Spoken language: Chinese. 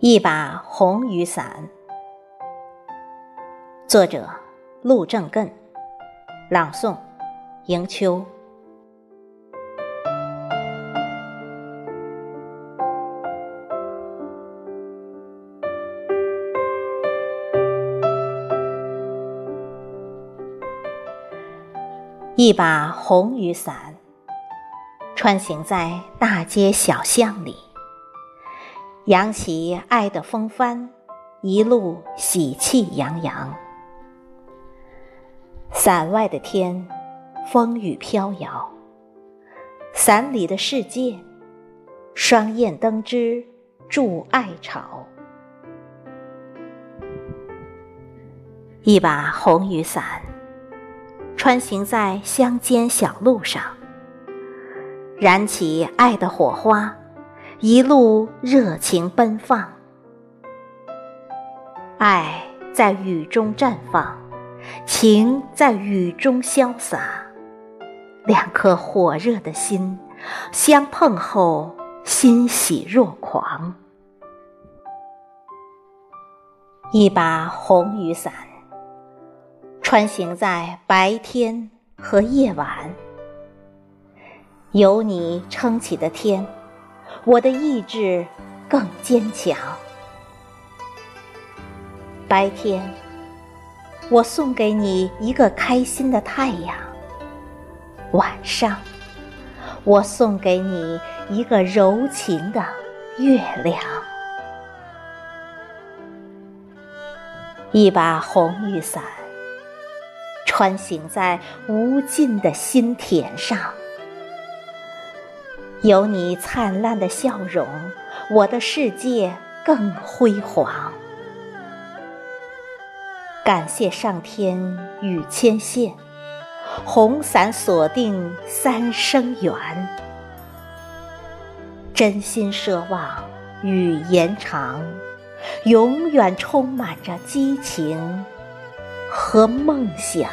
一把红雨伞，作者：陆正艮，朗诵：迎秋。一把红雨伞，穿行在大街小巷里。扬起爱的风帆，一路喜气洋洋。伞外的天，风雨飘摇；伞里的世界，双燕登枝筑爱巢。一把红雨伞，穿行在乡间小路上，燃起爱的火花。一路热情奔放，爱在雨中绽放，情在雨中潇洒。两颗火热的心相碰后，欣喜若狂。一把红雨伞，穿行在白天和夜晚，有你撑起的天。我的意志更坚强。白天，我送给你一个开心的太阳；晚上，我送给你一个柔情的月亮。一把红雨伞，穿行在无尽的心田上。有你灿烂的笑容，我的世界更辉煌。感谢上天与牵线，红伞锁定三生缘。真心奢望与延长，永远充满着激情和梦想。